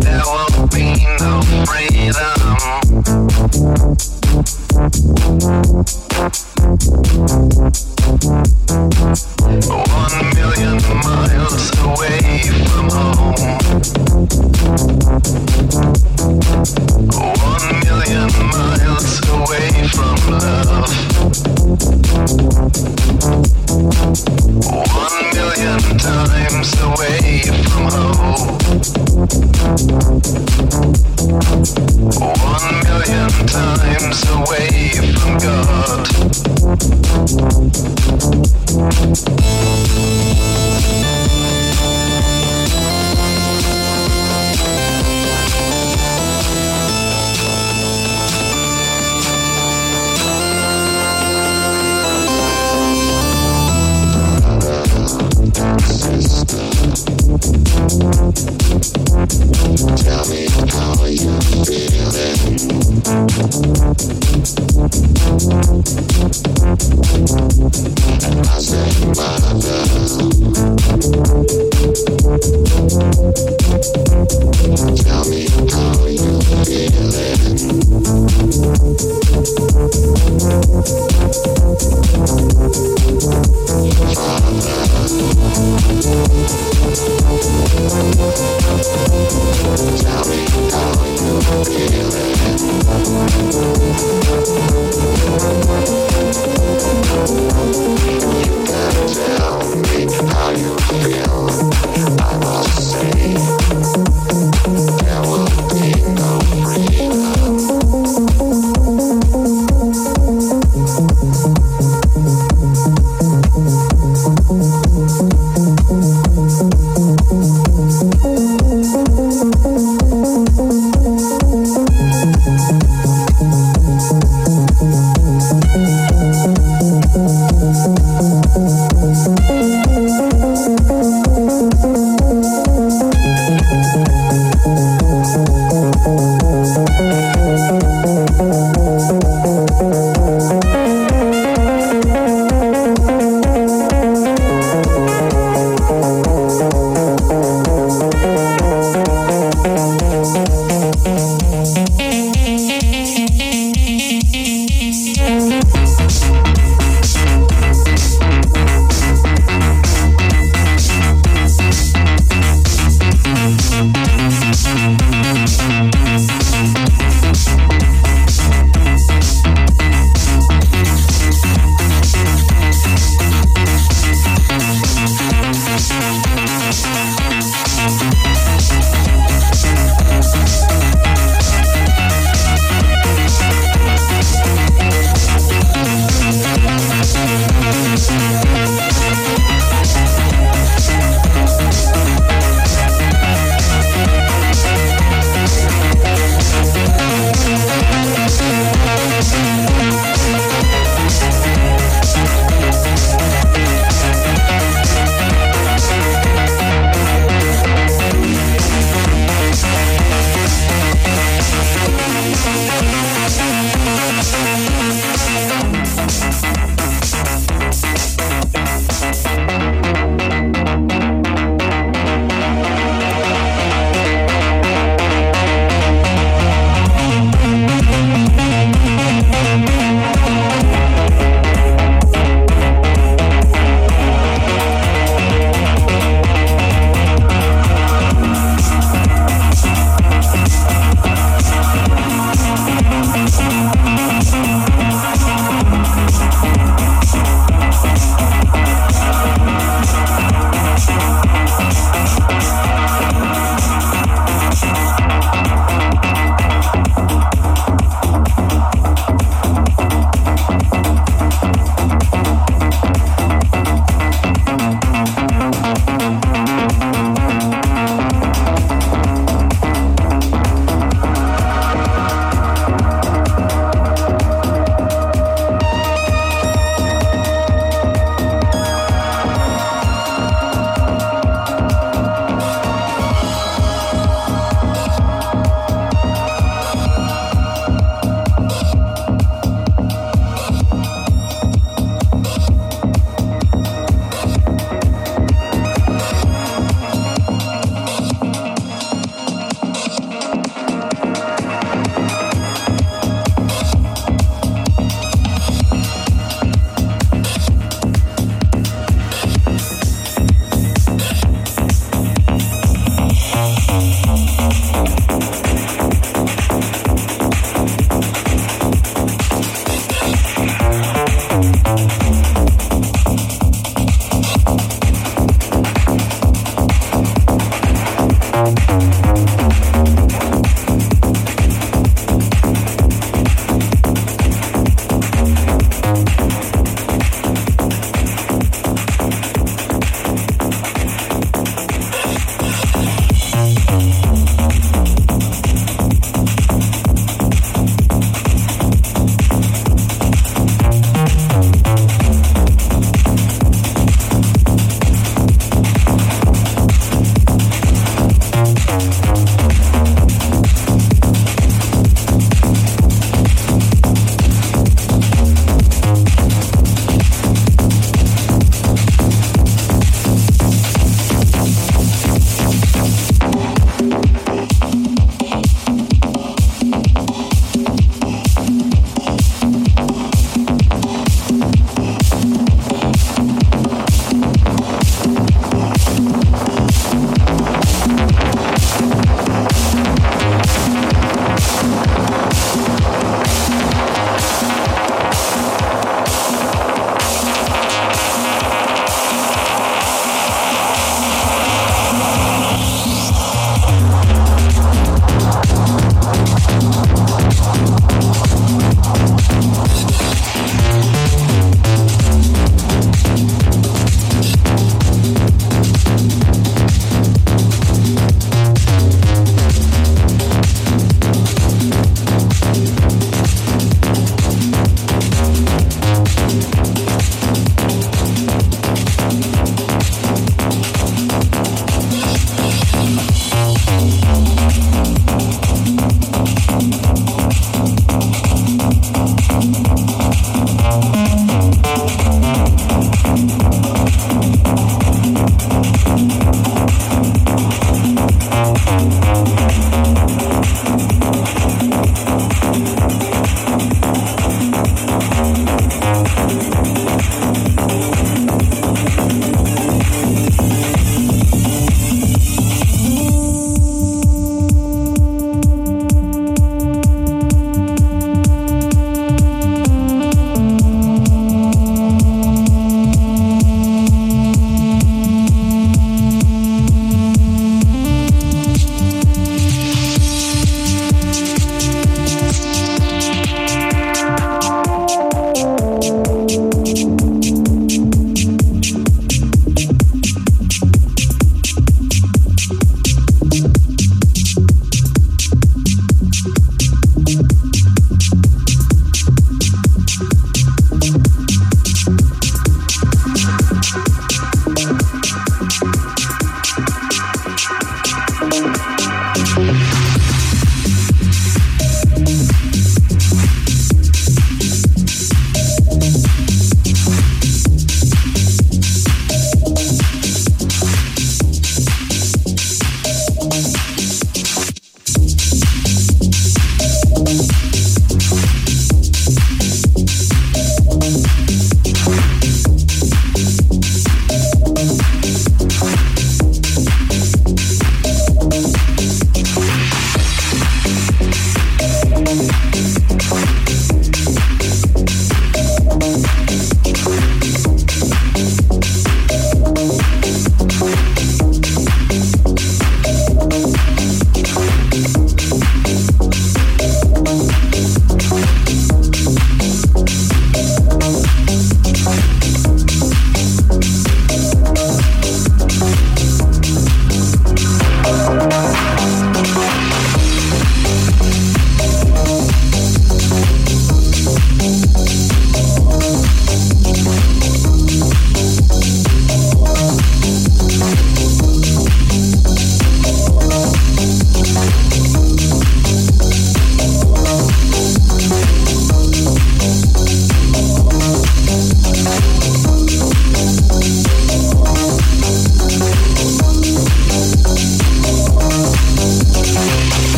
there will be no freedom.